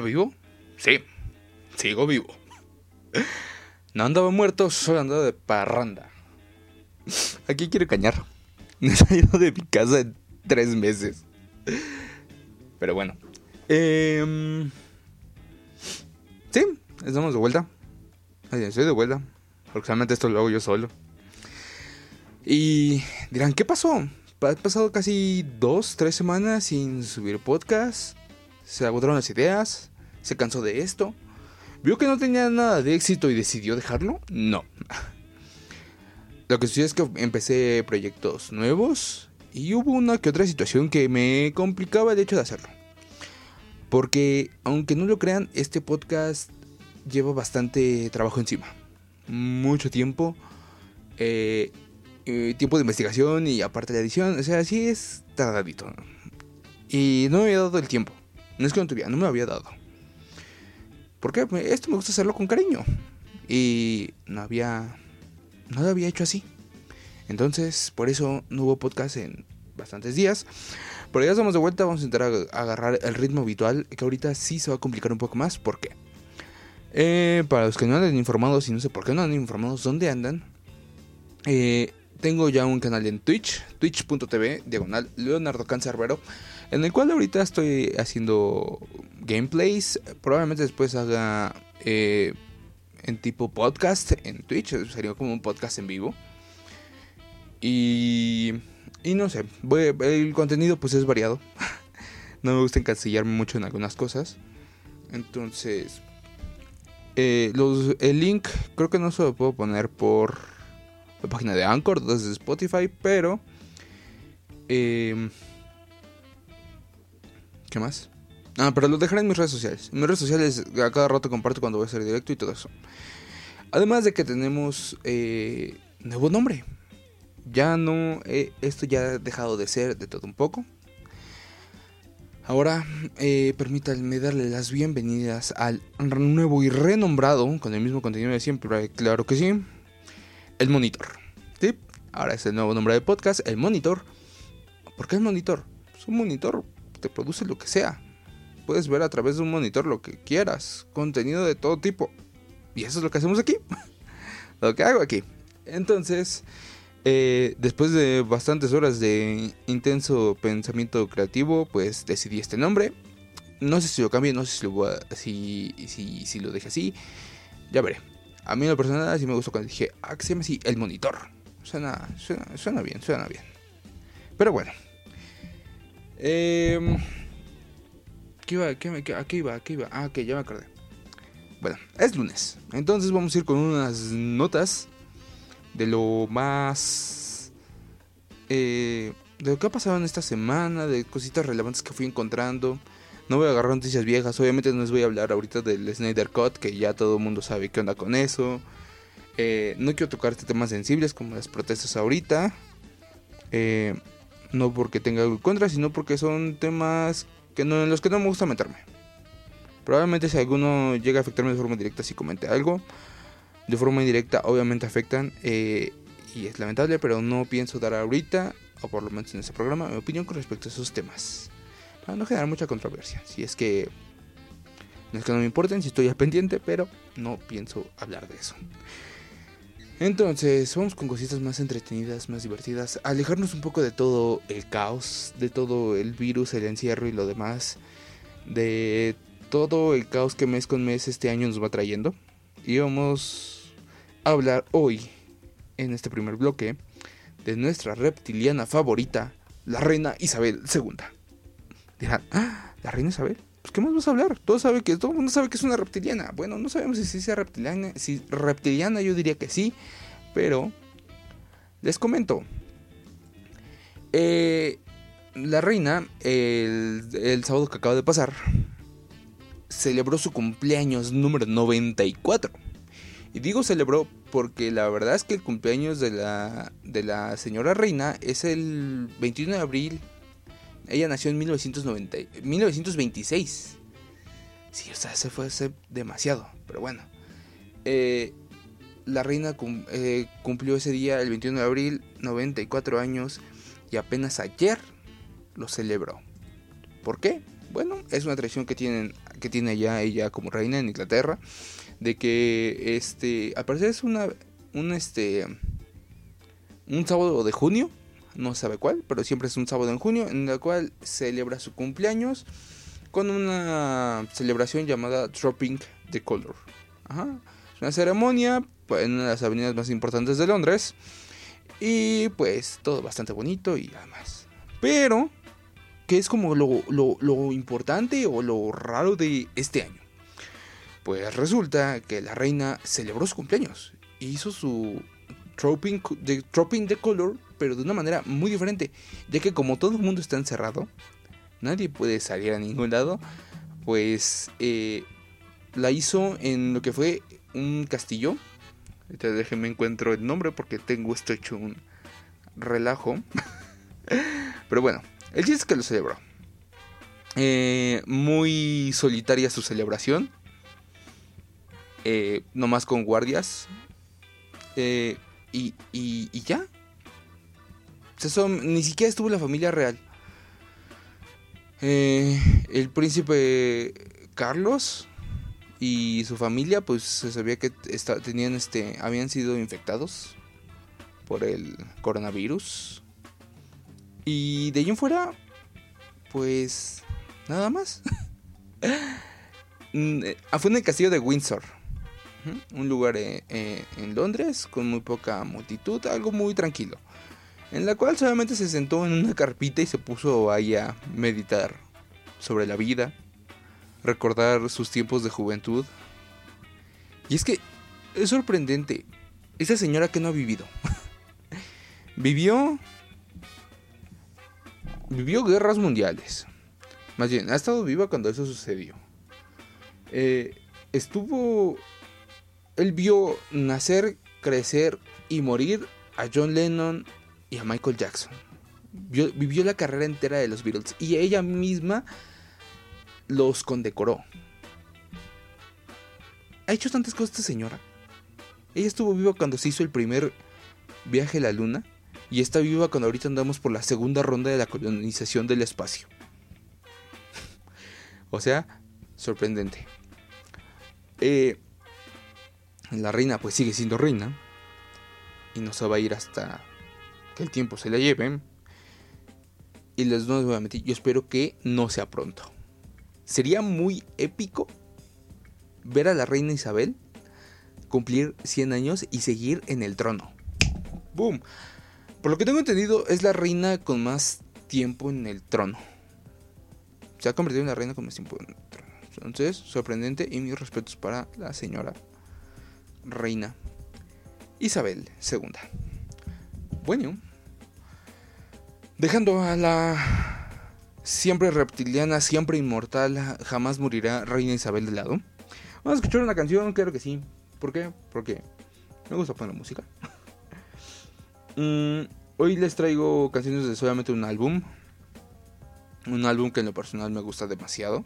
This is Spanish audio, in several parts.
¿Está vivo? Sí, sigo vivo. No andaba muerto, solo andaba de parranda. Aquí quiero cañar. Me he salido de mi casa en tres meses. Pero bueno. Eh, sí, estamos de vuelta. Estoy de vuelta. Porque solamente esto lo hago yo solo. Y dirán, ¿qué pasó? Ha pasado casi dos, tres semanas sin subir podcast. Se agotaron las ideas. Se cansó de esto. ¿Vio que no tenía nada de éxito y decidió dejarlo? No. Lo que sucedió es que empecé proyectos nuevos y hubo una que otra situación que me complicaba el hecho de hacerlo. Porque, aunque no lo crean, este podcast lleva bastante trabajo encima. Mucho tiempo. Eh, tiempo de investigación y aparte de edición. O sea, sí es tardadito. Y no me había dado el tiempo. No es que no tuviera, no me había dado. Porque esto me gusta hacerlo con cariño. Y no había. No lo había hecho así. Entonces, por eso no hubo podcast en bastantes días. Pero ya estamos de vuelta, vamos a intentar agarrar el ritmo habitual. Que ahorita sí se va a complicar un poco más. ¿Por qué? Eh, para los que no han informado, y no sé por qué no han informado dónde andan. Eh, tengo ya un canal en Twitch, twitch.tv, diagonal Leonardo Cancerbero, en el cual ahorita estoy haciendo gameplays. Probablemente después haga eh, en tipo podcast en Twitch, sería como un podcast en vivo. Y, y no sé, el contenido pues es variado. no me gusta encasillarme mucho en algunas cosas. Entonces, eh, los, el link creo que no se lo puedo poner por la página de Anchor desde Spotify, pero... Eh, ¿Qué más? Ah, pero lo dejaré en mis redes sociales. En mis redes sociales a cada rato comparto cuando voy a hacer directo y todo eso. Además de que tenemos eh, nuevo nombre. Ya no, eh, esto ya ha dejado de ser de todo un poco. Ahora, eh, permítanme darle las bienvenidas al nuevo y renombrado, con el mismo contenido de siempre, claro que sí, el monitor. ¿Sí? Ahora es el nuevo nombre del podcast, el monitor. ¿Por qué el monitor? Es un monitor, te produce lo que sea. Puedes ver a través de un monitor lo que quieras, contenido de todo tipo. Y eso es lo que hacemos aquí. lo que hago aquí. Entonces, eh, después de bastantes horas de intenso pensamiento creativo, pues decidí este nombre. No sé si lo cambie, no sé si lo, si, si, si lo deje así. Ya veré. A mí en lo personal sí me gustó cuando dije, ah, que se llama así, el monitor. Suena, suena, bien, suena bien. Pero bueno. Eh, ¿Qué iba? ¿Qué, qué, ¿A qué iba? ¿A qué iba? Ah, ok, ya me acordé. Bueno, es lunes. Entonces vamos a ir con unas notas de lo más... Eh, de lo que ha pasado en esta semana, de cositas relevantes que fui encontrando. No voy a agarrar noticias viejas, obviamente no les voy a hablar ahorita del Snyder Cut, que ya todo el mundo sabe qué onda con eso. Eh, no quiero tocar temas sensibles como las protestas ahorita. Eh, no porque tenga algo en contra, sino porque son temas que no, en los que no me gusta meterme. Probablemente si alguno llega a afectarme de forma directa, si comente algo. De forma indirecta, obviamente afectan. Eh, y es lamentable, pero no pienso dar ahorita, o por lo menos en este programa, mi opinión con respecto a esos temas para no generar mucha controversia. Si es que no es que no me importen, si estoy al pendiente, pero no pienso hablar de eso. Entonces, vamos con cositas más entretenidas, más divertidas. Alejarnos un poco de todo el caos, de todo el virus, el encierro y lo demás. De todo el caos que mes con mes este año nos va trayendo. Y vamos a hablar hoy, en este primer bloque, de nuestra reptiliana favorita, la reina Isabel II. Dirán, ah, la reina Isabel. Pues, ¿qué más vas a hablar? Todo, sabe que, todo el mundo sabe que es una reptiliana. Bueno, no sabemos si sea reptiliana. Si reptiliana, yo diría que sí. Pero, les comento. Eh, la reina, el, el sábado que acaba de pasar, celebró su cumpleaños número 94. Y digo celebró porque la verdad es que el cumpleaños de la, de la señora reina es el 21 de abril ella nació en 1990, 1926. Sí, o sea, se fue hace demasiado, pero bueno. Eh, la reina eh, cumplió ese día, el 21 de abril, 94 años, y apenas ayer lo celebró. ¿Por qué? bueno, es una tradición que tienen que tiene ya ella como reina en Inglaterra de que este al parecer es una un este un sábado de junio, no sabe cuál, pero siempre es un sábado en junio en el cual celebra su cumpleaños con una celebración llamada Dropping the Color. Es una ceremonia en una de las avenidas más importantes de Londres y pues todo bastante bonito y además. Pero ¿Qué es como lo, importante o lo raro de este año? Pues resulta que la reina celebró su cumpleaños. Hizo su dropping de, dropping the color, pero de una manera muy diferente. Ya que como todo el mundo está encerrado, nadie puede salir a ningún lado, pues eh, la hizo en lo que fue un castillo. Ahorita déjenme encuentro el nombre porque tengo esto hecho un relajo. pero bueno, el chiste es que lo celebró. Eh, muy solitaria su celebración. Eh, nomás con guardias. Eh, y, y, ya. ni siquiera estuvo la familia real. el príncipe Carlos y su familia, pues se sabía que tenían este, habían sido infectados por el coronavirus. Y de ahí en fuera, pues nada más. Mm, eh, fue en el castillo de Windsor. Un lugar eh, eh, en Londres con muy poca multitud, algo muy tranquilo. En la cual solamente se sentó en una carpita y se puso ahí a meditar sobre la vida, recordar sus tiempos de juventud. Y es que es sorprendente, esa señora que no ha vivido. Vivió vivió guerras mundiales. Más bien, ha estado viva cuando eso sucedió. Eh, estuvo... Él vio nacer, crecer y morir a John Lennon y a Michael Jackson. vivió la carrera entera de los Beatles y ella misma los condecoró. Ha hecho tantas cosas esta señora. Ella estuvo viva cuando se hizo el primer viaje a la luna y está viva cuando ahorita andamos por la segunda ronda de la colonización del espacio. o sea, sorprendente. Eh, la reina pues sigue siendo reina y no se va a ir hasta que el tiempo se la lleve. Y les doy nuevamente, yo espero que no sea pronto. Sería muy épico ver a la reina Isabel cumplir 100 años y seguir en el trono. ¡Boom! Por lo que tengo entendido, es la reina con más tiempo en el trono. Se ha convertido en la reina con más tiempo en el trono. Entonces, sorprendente y mis respetos para la señora reina Isabel II. Bueno, dejando a la siempre reptiliana, siempre inmortal, jamás morirá reina Isabel de lado. Vamos a escuchar una canción, claro que sí. ¿Por qué? Porque me gusta poner música. Mm, hoy les traigo canciones de solamente un álbum. Un álbum que en lo personal me gusta demasiado.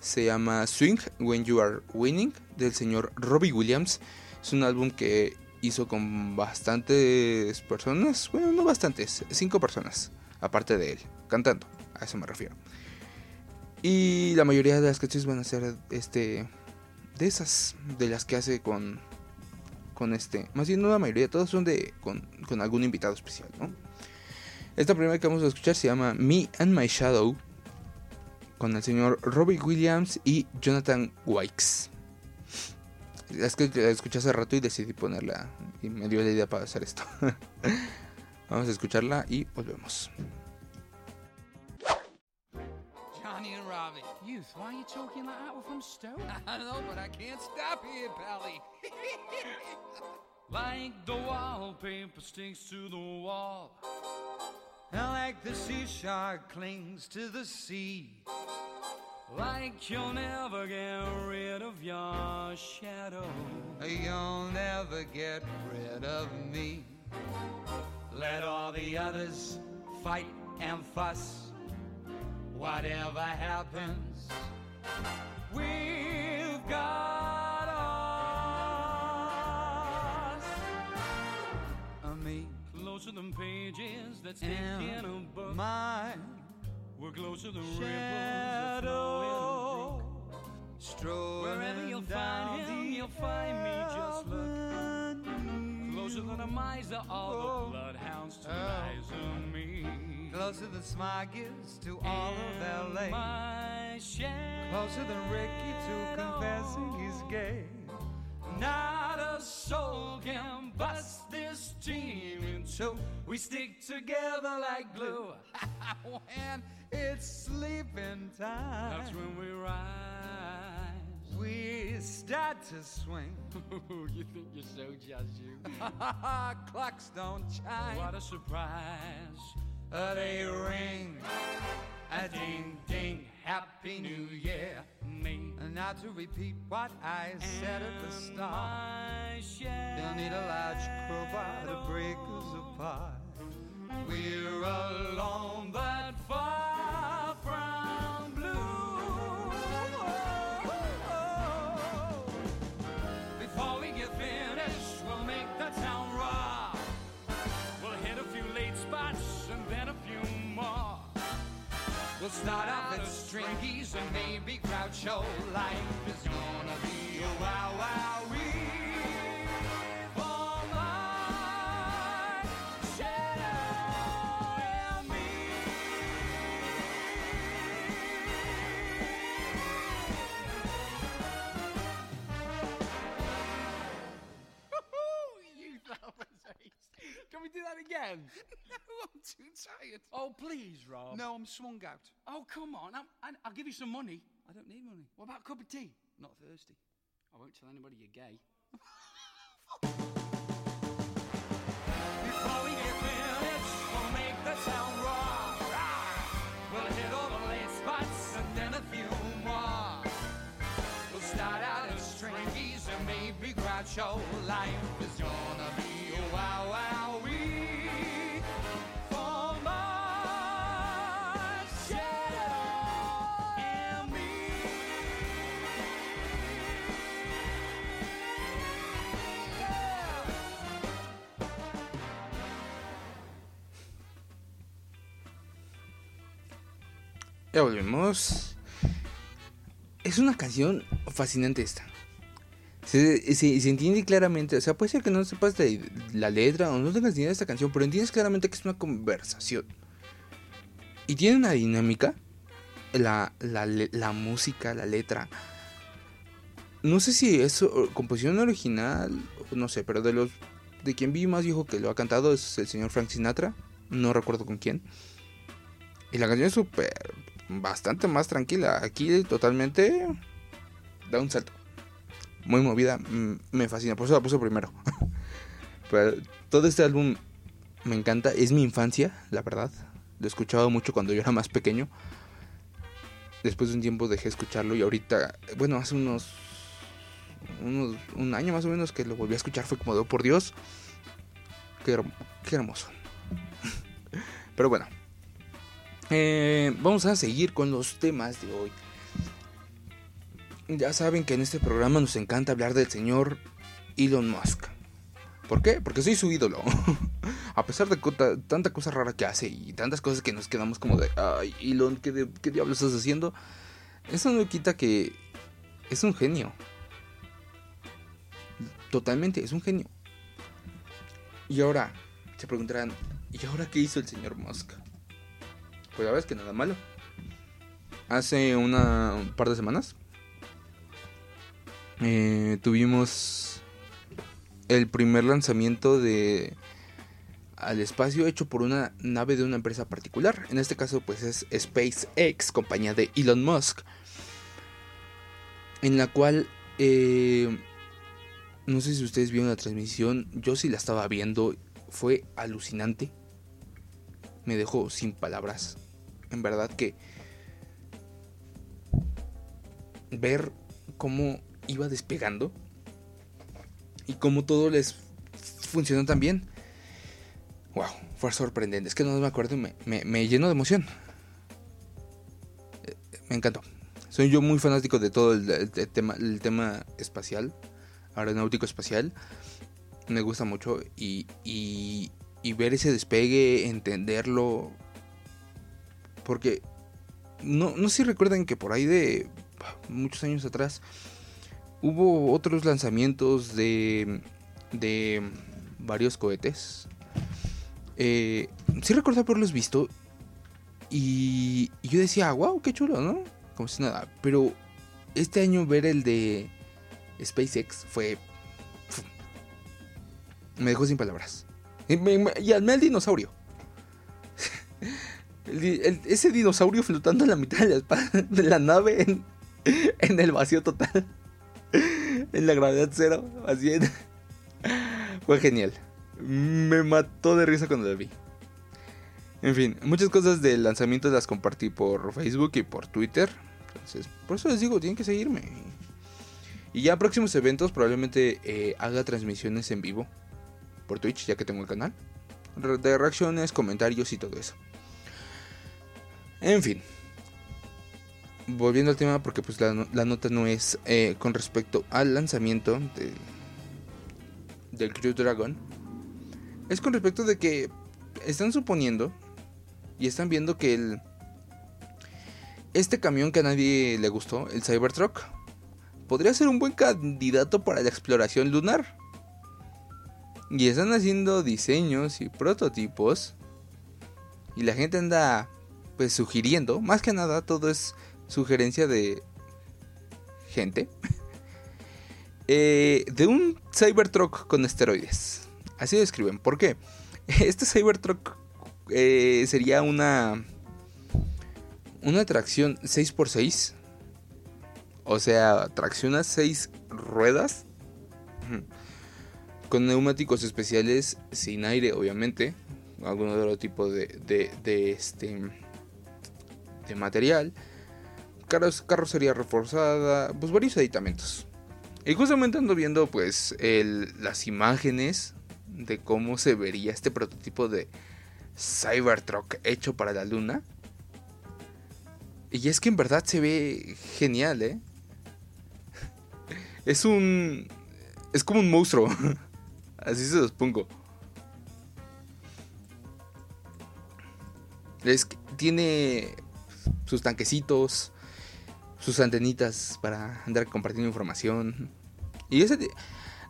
Se llama Swing When You Are Winning del señor Robbie Williams. Es un álbum que hizo con bastantes personas. Bueno, no bastantes, cinco personas. Aparte de él, cantando. A eso me refiero. Y la mayoría de las canciones van a ser este de esas, de las que hace con con este, más bien no la mayoría, todos son de con, algún invitado especial. Esta primera que vamos a escuchar se llama Me and My Shadow con el señor Robbie Williams y Jonathan Wikes. Es que la escuché hace rato y decidí ponerla y me dio la idea para hacer esto. vamos a escucharla y volvemos. Johnny and Robbie. Youth, why are you talking like that? We're from Stoke. I know, but I can't stop here, Pally. like the wallpaper sticks to the wall. And like the sea shark clings to the sea. Like you'll never get rid of your shadow. You'll never get rid of me. Let all the others fight and fuss. Whatever happens, we've got us. I me closer than pages that's in a book. My We're close to the shadow. Wherever you'll find him, you'll find me. Just look closer than a miser. All the oh. bloodhounds to oh. eyes on me. Closer than Smog is to all of LA. My shadow. Closer than Ricky to confessing he's gay. Not a soul can bust this team in two. We stick together like glue. when it's sleeping time, That's when we rise. we start to swing. you think you're so just you? Clocks don't chime, What a surprise. uh, they ring. A ding ding, Happy New Year. Me. And now to repeat what I said at the start. They'll need a large crowbar to break us apart. We're alone, but far from blue. Before we get finished, we'll make the town rock. We'll hit a few late spots and then a few more. We'll start off at Stringies and maybe Groucho. Life is gonna be a wow wow do that again? I'm too tired. Oh, please, Rob. No, I'm swung out. Oh, come on. I'm, I, I'll give you some money. I don't need money. What about a cup of tea? Not thirsty. I won't tell anybody you're gay. Before we get finished, we'll make the town rock. We'll hit all the late spots and then a few more. We'll start out as Stringies and maybe Groucho. Life Ya volvemos. Es una canción fascinante esta. Se, entiende claramente, o sea, puede ser que no sepas de la letra o no tengas ni idea de esta canción, pero entiendes claramente que es una conversación. Y tiene una dinámica, la, la, la música, la letra. No sé si es composición original, no sé, pero de los de quien vi más viejo que lo ha cantado es el señor Frank Sinatra, no recuerdo con quién. Y la canción es súper, bastante más tranquila. Aquí totalmente da un salto. Muy movida, me fascina, por eso la puse primero. Pero todo este álbum me encanta, es mi infancia, la verdad. Lo he escuchado mucho cuando yo era más pequeño. Después de un tiempo dejé de escucharlo y ahorita, bueno, hace unos, unos un año más o menos que lo volví a escuchar fue como de, "Oh, por Dios, qué hermoso. Pero bueno, eh, vamos a seguir con los temas de hoy. Ya saben que en este programa nos encanta hablar del señor Elon Musk. ¿Por qué? Porque soy su ídolo. a pesar de tanta cosa rara que hace y tantas cosas que nos quedamos como de, ay, Elon, ¿qué, qué diablos estás haciendo? Eso no quita que es un genio. Totalmente, es un genio. Y ahora, se preguntarán, ¿y ahora qué hizo el señor Musk? Pues la verdad es que nada malo. Hace una un par de semanas eh, tuvimos el primer lanzamiento de al espacio hecho por una nave de una empresa particular. En este caso, pues es SpaceX, compañía de Elon Musk, en la cual eh, no sé si ustedes vieron la transmisión. Yo sí la estaba viendo. Fue alucinante. Me dejó sin palabras. En verdad que ver cómo iba despegando y cómo todo les funcionó tan bien. Wow, fue sorprendente. Es que no me acuerdo me, me, llenó de emoción. Eh, Me encantó. Soy yo muy fanático de todo el, tema, el tema espacial, aeronáutico espacial. Me gusta mucho y, y ver ese despegue, entenderlo. Porque no, no sé si recuerdan que por ahí de muchos años atrás hubo otros lanzamientos de, de varios cohetes. Eh, sí recuerdo haberlos visto y, y yo decía, wow, qué chulo, ¿no? Como si nada. Pero este año ver el de SpaceX fue... Me dejó sin palabras. Y, me, y al dinosaurio. Ese dinosaurio flotando en la mitad de la, la nave en, el vacío total. En la gravedad cero. Así en- Fue genial. Me mató de risa cuando lo vi. En fin, muchas cosas del lanzamiento las compartí por Facebook y por Twitter. Entonces, por eso les digo, tienen que seguirme. Y ya próximos eventos probablemente eh, haga transmisiones en vivo por Twitch, ya que tengo el canal. De reacciones, comentarios y todo eso. En fin. Volviendo al tema, porque pues la, no- la nota no es eh, con respecto al lanzamiento del, del Crew Dragon. Es con respecto de que están suponiendo y están viendo que el este camión que a nadie le gustó, el Cybertruck, podría ser un buen candidato para la exploración lunar. Y están haciendo diseños y prototipos. Y la gente anda pues sugiriendo, más que nada todo es sugerencia de gente. eh, de un Cybertruck con esteroides. Así lo escriben. ¿Por qué? Este Cybertruck eh, sería una una tracción 6x6. O sea, tracciona 6 ruedas. Con neumáticos especiales, sin aire, obviamente. Algún otro tipo de, de, de este de material. Carros, carrocería reforzada. Pues varios aditamentos. Y justamente ando viendo pues las imágenes de cómo se vería este prototipo de Cybertruck hecho para la luna. Y es que en verdad se ve genial, ¿eh? Es un... Es como un monstruo. Así se los pongo. Es tiene sus tanquecitos, sus antenitas para andar compartiendo información. Y ese...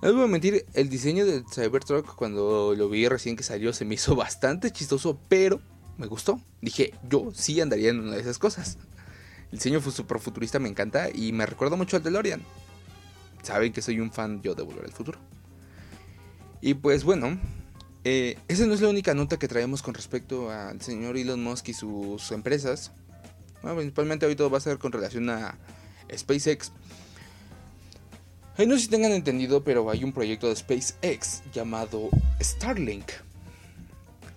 No les voy a mentir, el diseño del Cybertruck cuando lo vi recién que salió se me hizo bastante chistoso, pero me gustó. Dije, yo sí andaría en una de esas cosas. El diseño super futurista, me encanta y me recuerda mucho al DeLorean. Saben que soy un fan yo de Volver al Futuro. Y pues bueno, eh, esa no es la única nota que traemos con respecto al señor Elon Musk y sus empresas. Bueno, principalmente todo va a ser con relación a SpaceX. Ay, no sé si tengan entendido, pero hay un proyecto de SpaceX llamado Starlink.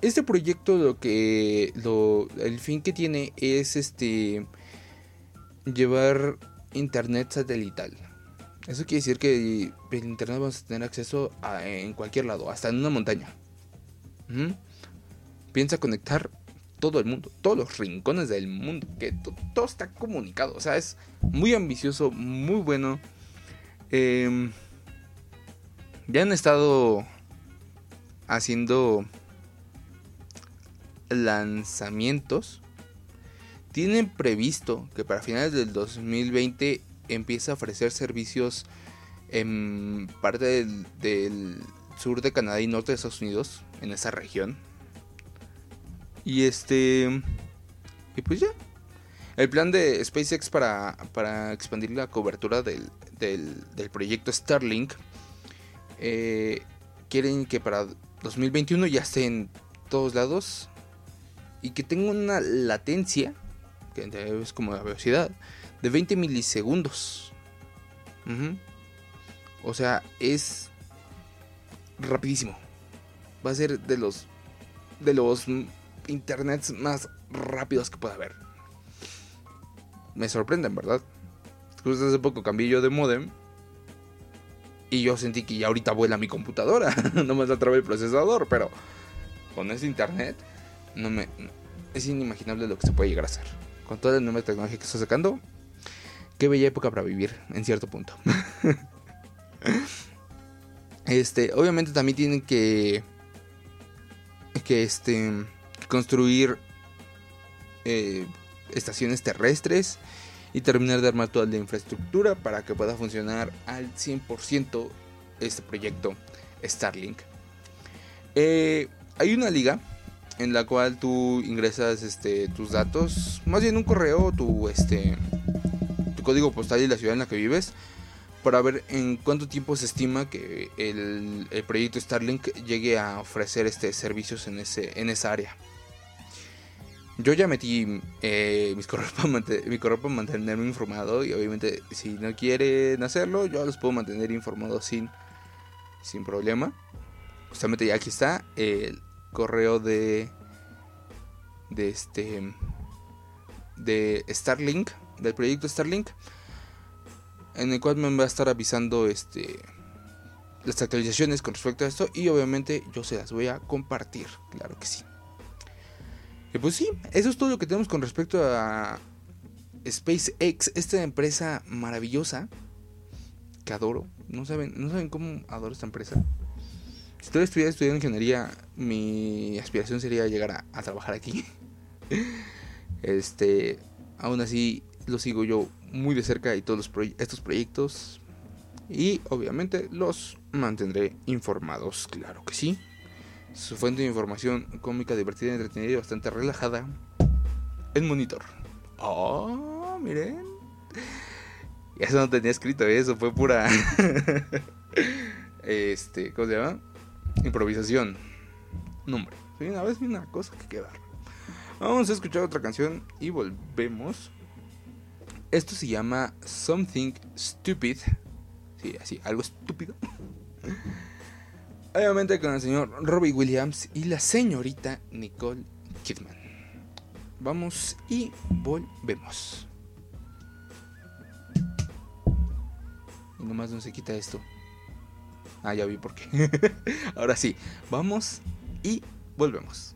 Este proyecto lo que el fin que tiene es este llevar internet satelital. Eso quiere decir que el internet vamos a tener acceso en cualquier lado, hasta en una montaña. Piensa conectar todo el mundo, todos los rincones del mundo, que to- todo está comunicado. O sea, es muy ambicioso, muy bueno. Em, ya han estado haciendo lanzamientos. Tienen previsto que para finales del 2020 empiece a ofrecer servicios en parte del sur de Canadá y norte de Estados Unidos, en esa región. Y este. Y pues ya. El plan de SpaceX para, para expandir la cobertura del, del, proyecto Starlink. eh, quieren que para 2021 ya esté en todos lados. Y que tenga una latencia. Que es como la velocidad. De 20 milisegundos. O sea, es rapidísimo. Va a ser de los de los internets más rápidos que pueda haber. Me sorprenden, ¿verdad? Justo hace poco cambié yo de modem. Y yo sentí que ya ahorita vuela mi computadora. no me trabé el procesador, pero con ese internet no me es inimaginable lo que se puede llegar a hacer. Con toda la nueva tecnología que está sacando, qué bella época para vivir en cierto punto. este, obviamente también tienen que que este construir eh, estaciones terrestres y terminar de armar toda la infraestructura para que pueda funcionar al 100% este proyecto Starlink. Eh, hay una liga en la cual tú ingresas este, tus datos, más bien un correo, tu, este, tu código postal y la ciudad en la que vives, para ver en cuánto tiempo se estima que el, el proyecto Starlink llegue a ofrecer este, servicios en, ese, en esa área. Yo ya metí eh, mis correos para mi correo para mantenerme informado y obviamente si no quieren hacerlo, yo los puedo mantener informados sin, sin problema. Justamente ya aquí está el correo de de este de Starlink, del proyecto Starlink, en el cual me va a estar avisando este las actualizaciones con respecto a esto y obviamente yo se las voy a compartir, claro que sí. Y pues sí, eso es todo lo que tenemos con respecto a SpaceX, esta empresa maravillosa que adoro. No saben, no saben cómo adoro esta empresa. Si todavía estuviera estudiando ingeniería, mi aspiración sería llegar a, trabajar aquí. este, aún así lo sigo yo muy de cerca y todos los estos proyectos y obviamente los mantendré informados, claro que sí. Su fuente de información cómica, divertida, entretenida y bastante relajada. El monitor. Oh, miren. Eso no tenía escrito, eso fue pura. este, ¿cómo se llama? Improvisación. Nombre. Sí, una vez una cosa que quedar. Vamos a escuchar otra canción y volvemos. Esto se llama Something Stupid. Sí, así, algo estúpido. Obviamente con el señor Robbie Williams y la señorita Nicole Kidman. Vamos y volvemos. Y nomás no se quita esto. Ah, ya vi por qué. Ahora sí, vamos y volvemos.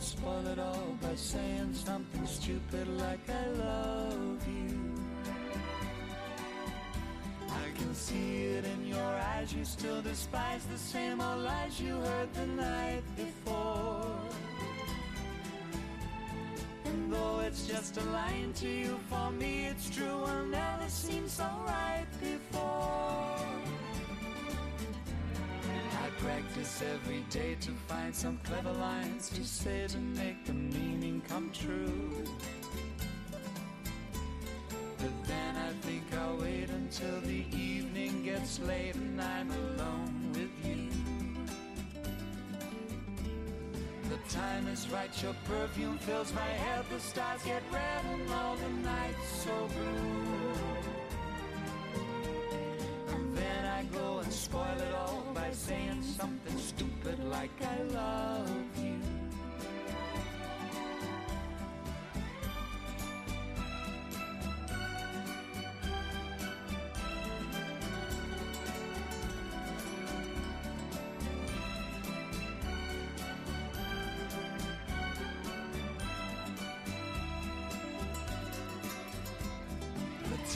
And spoil it all by saying something stupid like I love you. I can see it in your eyes. You still despise the same old lies you heard the night before. And though it's just a line to you, for me it's true. Will never seem so right before. Practice every day to find some clever lines to say to make the meaning come true. But then I think I'll wait until the evening gets late and I'm alone with you. The time is right, your perfume fills my head, the stars get red and all the nights so blue. And then I go and spoil it all by saying something stupid like I love you.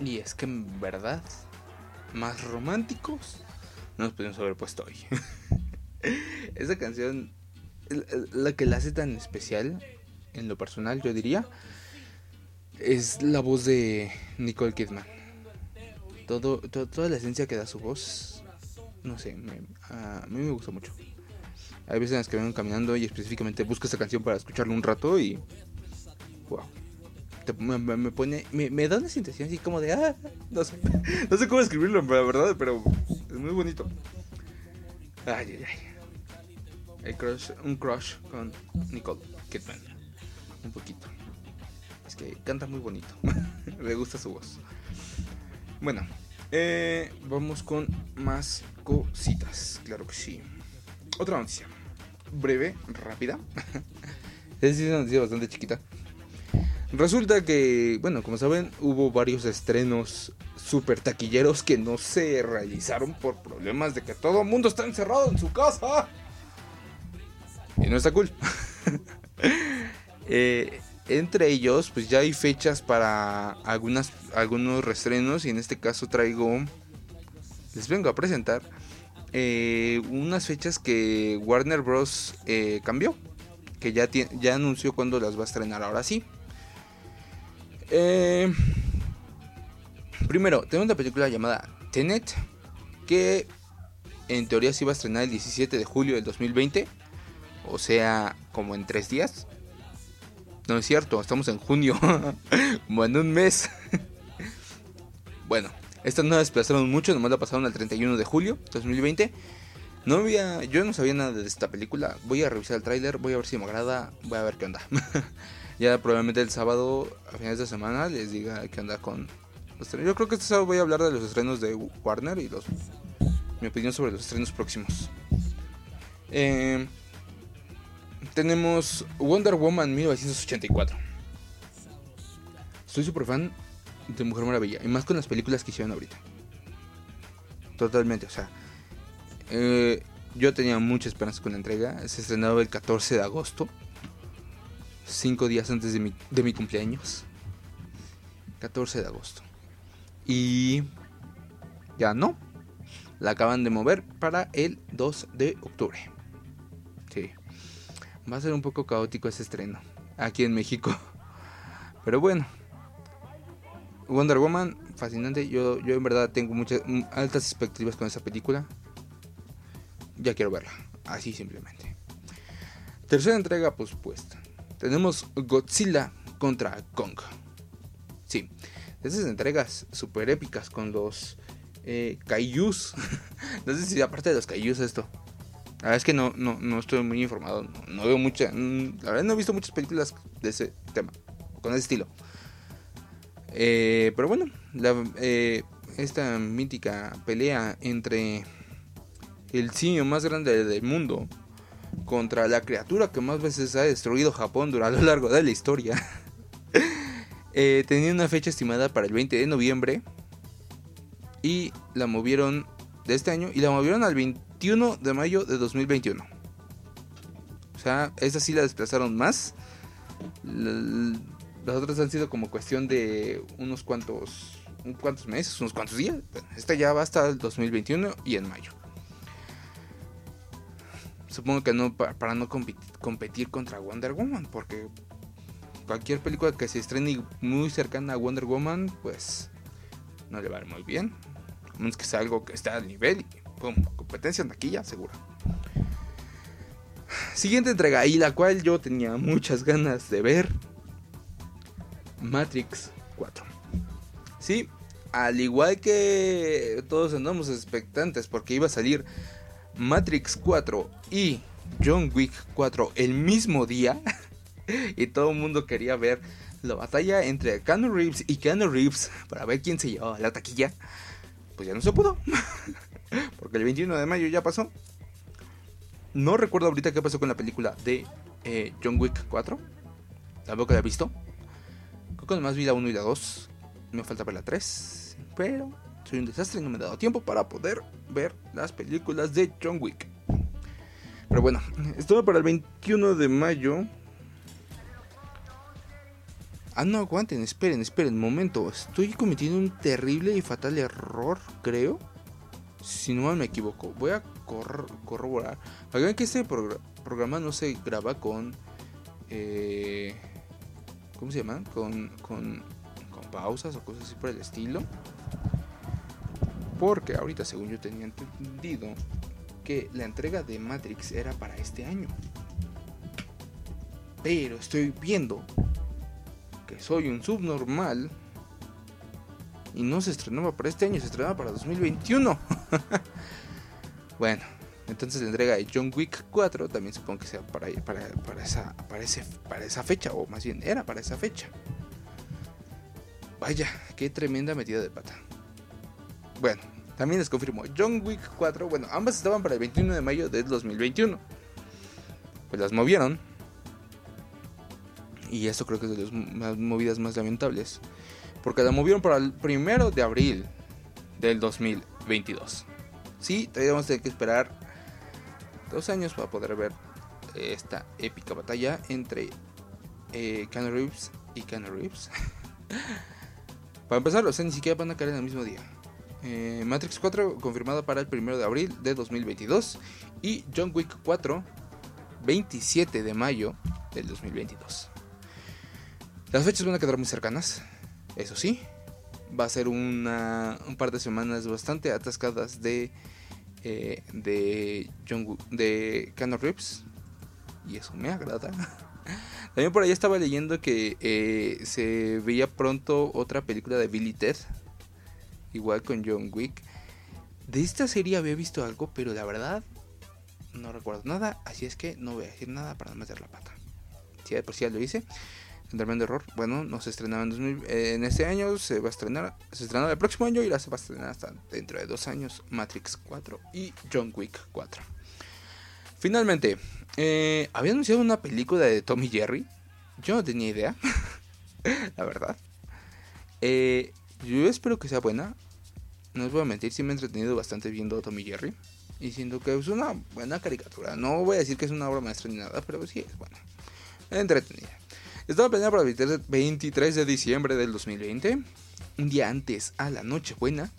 Y es que en verdad, más románticos no nos podemos haber puesto hoy. Esa canción, la que la hace tan especial, en lo personal, yo diría, es la voz de Nicole Kidman. Todo, to- toda la esencia que da su voz, no sé, me- a mí me gusta mucho. Hay veces en las que vengo caminando y específicamente busco esta canción para escucharla un rato y. ¡Wow! Me, pone. Me, me da una sensación así como de. Ah, no sé. No sé cómo escribirlo, la verdad, pero es muy bonito. Ay, ay, ay. Un crush con Nicole Kidman. Un poquito. Es que canta muy bonito. me gusta su voz. Bueno, eh, vamos con más cositas. Claro que sí. Otra noticia. Breve, rápida. es una noticia bastante chiquita. Resulta que, bueno, como saben, hubo varios estrenos super taquilleros que no se realizaron por problemas de que todo el mundo está encerrado en su casa. Y no está cool. Eh, entre ellos, pues ya hay fechas para algunos restrenos. Y en este caso traigo. Les vengo a presentar eh, unas fechas que Warner Bros. eh, cambió. Que ya, ya anunció cuándo las va a estrenar ahora sí. Eh, primero, tenemos una película llamada Tenet. Que en teoría se iba a estrenar el 17 de julio del 2020. O sea, como en tres días. No es cierto, estamos en junio. como en un mes. bueno, estas no la desplazaron mucho, nomás la pasaron al 31 de julio 2020. No había, yo no sabía nada de esta película. Voy a revisar el tráiler, voy a ver si me agrada, voy a ver qué onda. ya probablemente el sábado, a finales de semana, les diga qué onda con los estrenos. Yo creo que este sábado voy a hablar de los estrenos de Warner y los mi opinión sobre los estrenos próximos. Eh, tenemos Wonder Woman 1984. Soy super fan de Mujer Maravilla. Y más con las películas que hicieron ahorita. Totalmente, o sea. eh, yo tenía mucha esperanza con la entrega. Se estrenaba el 14 de agosto. Cinco días antes de mi, de mi cumpleaños. 14 de agosto. Y ya no. La acaban de mover para el 2 de octubre. Sí. Va a ser un poco caótico ese estreno. Aquí en México. Pero bueno. Wonder Woman, fascinante. Yo, yo en verdad tengo muchas altas expectativas con esa película. Ya quiero verla. Así simplemente. Tercera entrega pospuesta. Tenemos Godzilla contra Kong. Sí. Esas entregas super épicas con los eh, no sé si aparte de los Kaijus esto. La verdad es que no, no, no estoy muy informado. No, veo mucha. mm, La verdad no he visto muchas películas de ese tema. Con ese estilo. Eh, pero bueno, eh, esta mítica pelea entre el simio más grande del mundo contra la criatura que más veces ha destruido Japón durante lo largo de la historia. eh, tenía una fecha estimada para el 20 de noviembre y la movieron de este año y la movieron al 21 de mayo de 2021. O sea, esa sí la desplazaron más. Las otras han sido como cuestión de unos cuantos, un cuantos meses, unos cuantos días. Esta ya va hasta el 2021 y en mayo. Supongo que no pa- para no competir contra Wonder Woman, porque cualquier película que se estrene muy cercana a Wonder Woman, pues no le va a ir muy bien. A menos que sea algo que está al nivel y pum, competencia en taquilla, seguro. Siguiente entrega, y la cual yo tenía muchas ganas de ver. Matrix 4. Sí, al igual que todos andamos expectantes porque iba a salir Matrix 4 y John Wick 4 el mismo día. y todo el mundo quería ver la batalla entre Keanu Reeves y Keanu Reeves para ver quién se llevaba la taquilla. Pues ya no se pudo. porque el 21 de mayo ya pasó. No recuerdo ahorita qué pasó con la película de eh, John Wick 4. Tampoco la he visto. Creo que nomás vi la 1 y la 2. Me falta ver la 3. Pero soy un desastre y no me he dado tiempo para poder ver las películas de John Wick. Pero bueno, esto para el 21 de mayo. Ah, no, aguanten, esperen, esperen, momento. Estoy cometiendo un terrible y fatal error, creo. Si no me equivoco, voy a corro- corroborar. Para que este progr- programa no se graba con. eh, ¿Cómo se llaman? Con, con, con pausas o cosas así por el estilo. Porque ahorita, según yo tenía entendido, que la entrega de Matrix era para este año. Pero estoy viendo que soy un subnormal y no se estrenaba para este año, se estrenaba para 2021. bueno, entonces la entrega de John Wick 4 también supongo que sea para, esa, para esa fecha, o más bien era para esa fecha. Vaya, qué tremenda metida de pata. Bueno, también les confirmo, John Wick 4, bueno, ambas estaban para el 21 de mayo del 2021. Pues las movieron. Y esto creo que es de las movidas más lamentables. Porque la movieron para el primero de abril del 2022. Sí, todavía vamos a tener que esperar dos años para poder ver esta épica batalla entre eh, Keanu Reeves y Keanu Reeves. para empezar, o sea, ni siquiera van a caer en el mismo día. Eh, Matrix 4 confirmada para el primero de abril de 2022 y John Wick 4 27 de mayo del 2022. Las fechas van a quedar muy cercanas, eso sí. Va a ser una, un par de semanas bastante atascadas de, eh, de, John, de Keanu Reeves. Y eso me agrada. También por ahí estaba leyendo que eh, se veía pronto otra película de Billy Ted. Igual con John Wick. De esta serie había visto algo, pero la verdad no recuerdo nada. Así es que no voy a decir nada para no meter la pata. Si de por sí ya lo hice. Un tremendo error. Bueno, no se estrenaba en, 2000, eh, en este año, se va a estrenar, se estrenaba el próximo año y ahora se va a estrenar hasta dentro de dos años Matrix 4 y John Wick 4. Finalmente, eh, había anunciado una película de Tommy Jerry. Yo no tenía idea, la verdad. Eh, yo espero que sea buena. No os voy a mentir, sí me he entretenido bastante viendo Tommy Jerry. Y siento que es una buena caricatura. No voy a decir que es una obra maestra ni nada, pero sí es buena. Entretenida. Estaba planeada para el 23 23 de diciembre del 2020, un día antes a la Nochebuena.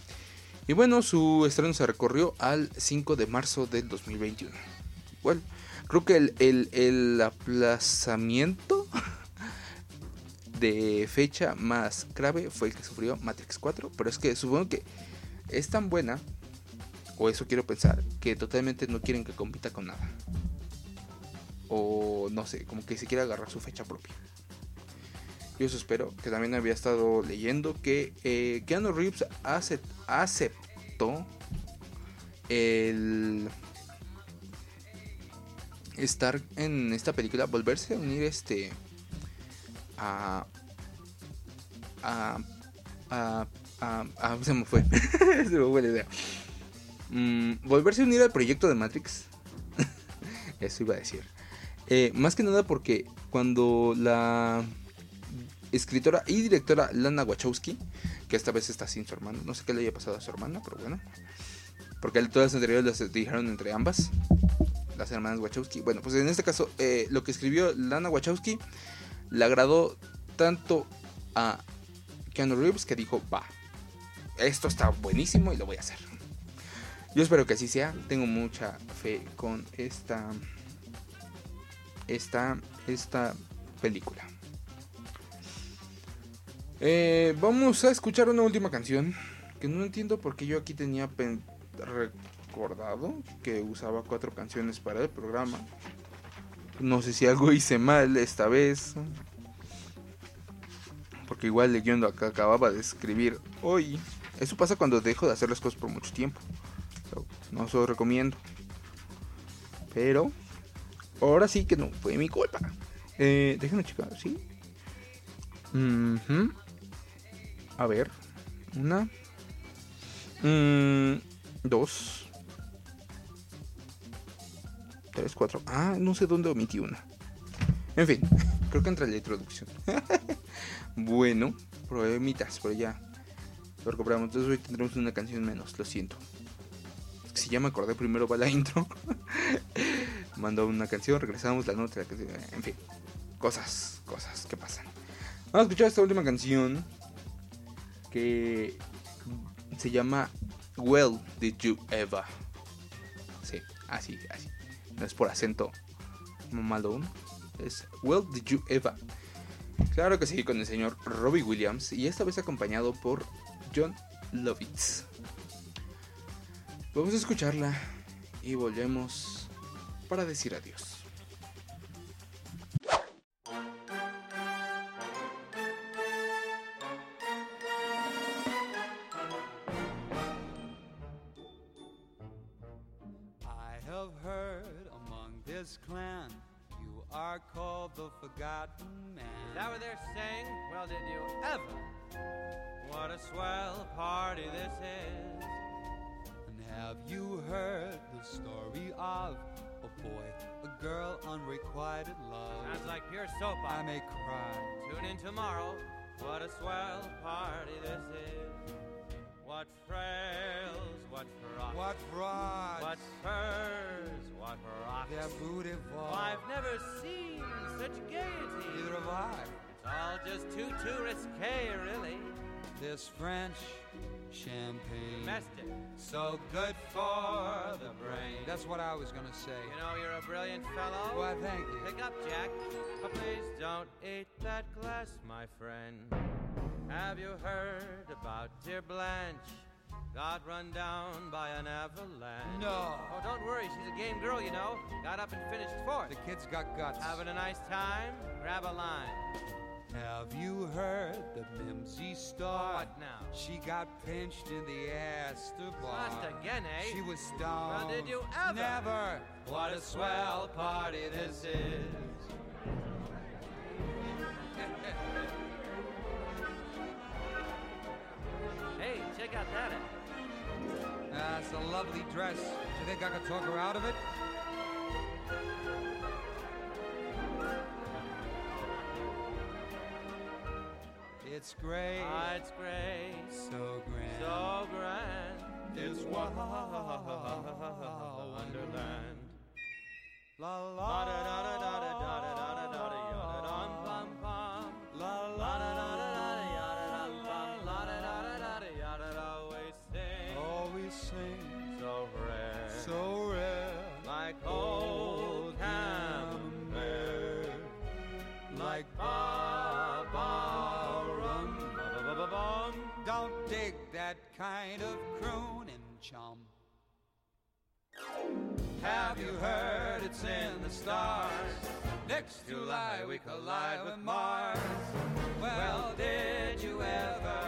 Y bueno, su estreno se recorrió al 5 de marzo del 2021. Bueno, creo que el, el- el aplazamiento de fecha más grave fue el que sufrió Matrix 4. Pero es que supongo que es tan buena, o eso quiero pensar, que totalmente no quieren que compita con nada. O no sé, como que se quiere agarrar su fecha propia. Yo eso espero, que también había estado leyendo que eh, Keanu Reeves acep- aceptó el estar en esta película, volverse a unir este a a a, a, se me fue, se me fue la idea. Mm, volverse a unir al proyecto de Matrix. Eso iba a decir. Eh, más que nada porque cuando la escritora y directora Lana Wachowski, que esta vez está sin su hermana, no sé qué le haya pasado a su hermana, pero bueno. Porque todas las anteriores las dijeron entre ambas, las hermanas Wachowski. Bueno, pues en este caso, eh, lo que escribió Lana Wachowski le agradó tanto a Keanu Reeves que dijo, va, esto está buenísimo y lo voy a hacer. Yo espero que así sea, tengo mucha fe con esta, esta, esta película. Eh, vamos a escuchar una última canción que no entiendo por qué yo aquí tenía recordado que usaba cuatro canciones para el programa. No sé si algo hice mal esta vez. Porque igual leyendo acá acababa de escribir hoy. Eso pasa cuando dejo de hacer las cosas por mucho tiempo. No se lo recomiendo. Pero ahora sí que no fue mi culpa. Eh, déjenme checar, ¿sí? Ujú. A ver. Una. Mm, dos. Tres, cuatro. Ah, no sé dónde omití una. En fin, creo que entra la introducción. bueno, problemitas, pero ya. Lo recuperamos. Entonces hoy tendremos una canción menos, lo siento. Si ya me acordé, primero va la intro. Mandó una canción, regresamos la nota. En fin, cosas, cosas que pasan. Vamos a escuchar esta última canción que se llama Well, did you ever? Sí, así, así. No es por acento mamalón. Es Well, did you ever? Claro que sí, con el señor Robbie Williams. Y esta vez acompañado por John Lovitz. Vamos a escucharla y volvemos para decir adiós. What frauds? what furs, what rocks. Their booty Oh. I've never seen such gaiety. Neither have I. It's all just too, too risque, really. This French champagne. Domestic. So good for the brain. That's what I was gonna say. You know you're a brilliant fellow. Why, thank you. Pick up, Jack. But please don't eat that glass, my friend. Have you heard about dear Blanche? Got run down by an avalanche. No. Oh, don't worry. She's a game girl, you know. Got up and finished fourth. The kid's got guts. Having a nice time? Grab a line. Have you heard the Mimsy star? What now? She got pinched in the Astor bar. Lost again, eh? She was stoned. Well, did you ever? Never. What a swell party this is. Hey, check out that. That's a lovely dress. Do you think I could talk her out of it? It's great. Ah, it's great. so grand. So grand. It's It's kind of crooning chum. Have you heard it's in the stars? Next July we collide with Mars. Well, did you ever?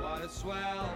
What a swell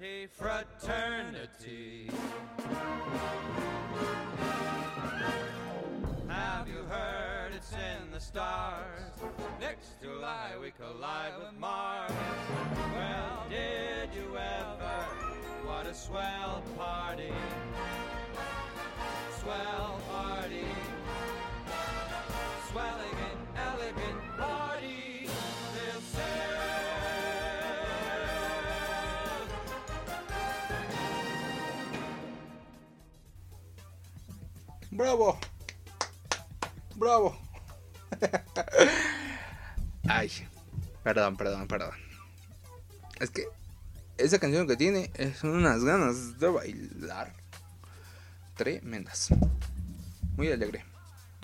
liberty fraternity. Have you heard it's in the stars? Next July we collide with Mars. Well, did you ever? What a swell party! Swell ¡Bravo! ¡Bravo! Ay, perdón, perdón, perdón. Es que esa canción que tiene es unas ganas de bailar tremendas. Muy alegre.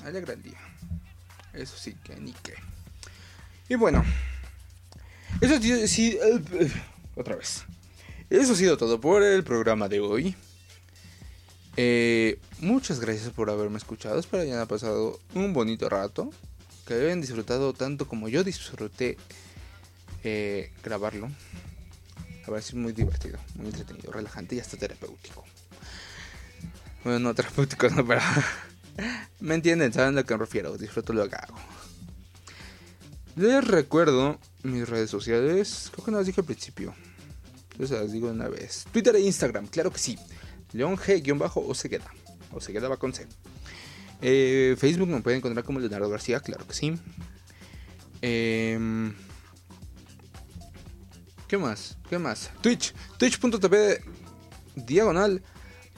Alegra el día. Eso sí, que ni qué. Y bueno, eso sí, otra vez. Eso ha sido todo por el programa de hoy. Eh, muchas gracias por haberme escuchado. Espero que hayan pasado un bonito rato. Que hayan disfrutado tanto como yo disfruté eh, grabarlo. La verdad es muy divertido, muy entretenido, relajante y hasta terapéutico. Bueno, no terapéutico, no, pero me entienden, saben a que me refiero. Disfruto lo que hago. Les recuerdo mis redes sociales. Creo que no las dije al principio. Entonces las digo una vez. Twitter e Instagram, claro que sí. León G-o se queda. O se queda va con C. Eh, Facebook me pueden encontrar como Leonardo García, claro que sí. Em, ¿Qué más? ¿Qué más? Twitch. Twitch.tv diagonal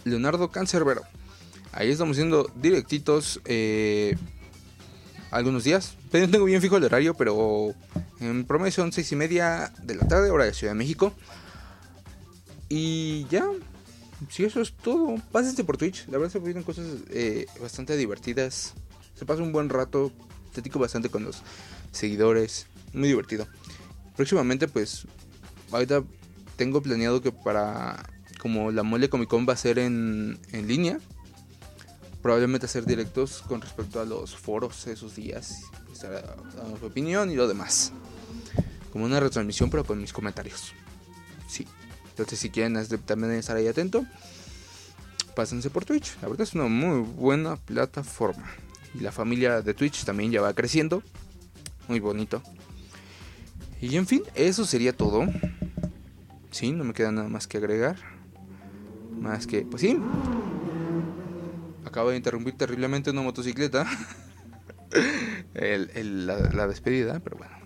Leonardo Cancerbero. Ahí estamos haciendo directitos eh, algunos días. No tengo bien fijo el horario, pero en promedio son seis y media de la tarde, hora de Ciudad de México. Y ya, si eso es todo, pásense por Twitch. La verdad se vienen cosas eh, bastante divertidas. Se pasa un buen rato. Platico bastante con los seguidores. Muy divertido. Próximamente, pues, ahorita tengo planeado que para como la mole Comic Con va a ser en, en línea, probablemente hacer directos con respecto a los foros esos días, estar dando su opinión y lo demás. Como una retransmisión, pero con mis comentarios. Sí. Entonces, si quieren también estar ahí atento, pásense por Twitch. La verdad es una muy buena plataforma. Y la familia de Twitch también ya va creciendo. Muy bonito. Y en fin, eso sería todo. Sí, no me queda nada más que agregar. Más que, pues sí. Acabo de interrumpir terriblemente una motocicleta. la, despedida, pero bueno.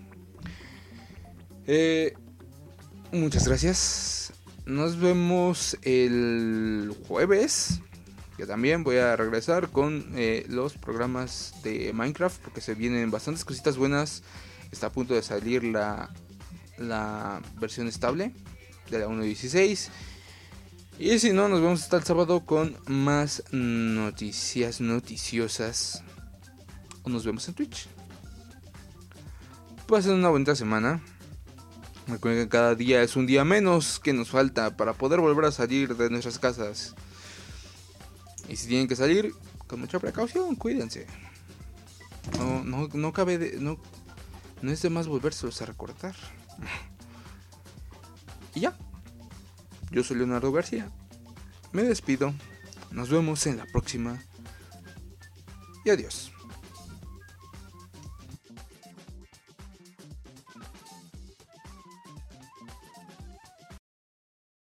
Eh, muchas gracias. Nos vemos el jueves. Que también voy a regresar con eh, los programas de Minecraft. Porque se vienen bastantes cositas buenas. Está a punto de salir la, la versión estable de la 1.16. Y si no, nos vemos hasta el sábado con más noticias noticiosas. O nos vemos en Twitch. Pasen una bonita semana. Recuerden que cada día es un día menos que nos falta para poder volver a salir de nuestras casas. Y si tienen que salir, con mucha precaución, cuídense. No, no, no cabe de. No, no es de más volvérselos a recortar. y ya. Yo soy Leonardo García. Me despido. Nos vemos en la próxima. Y adiós.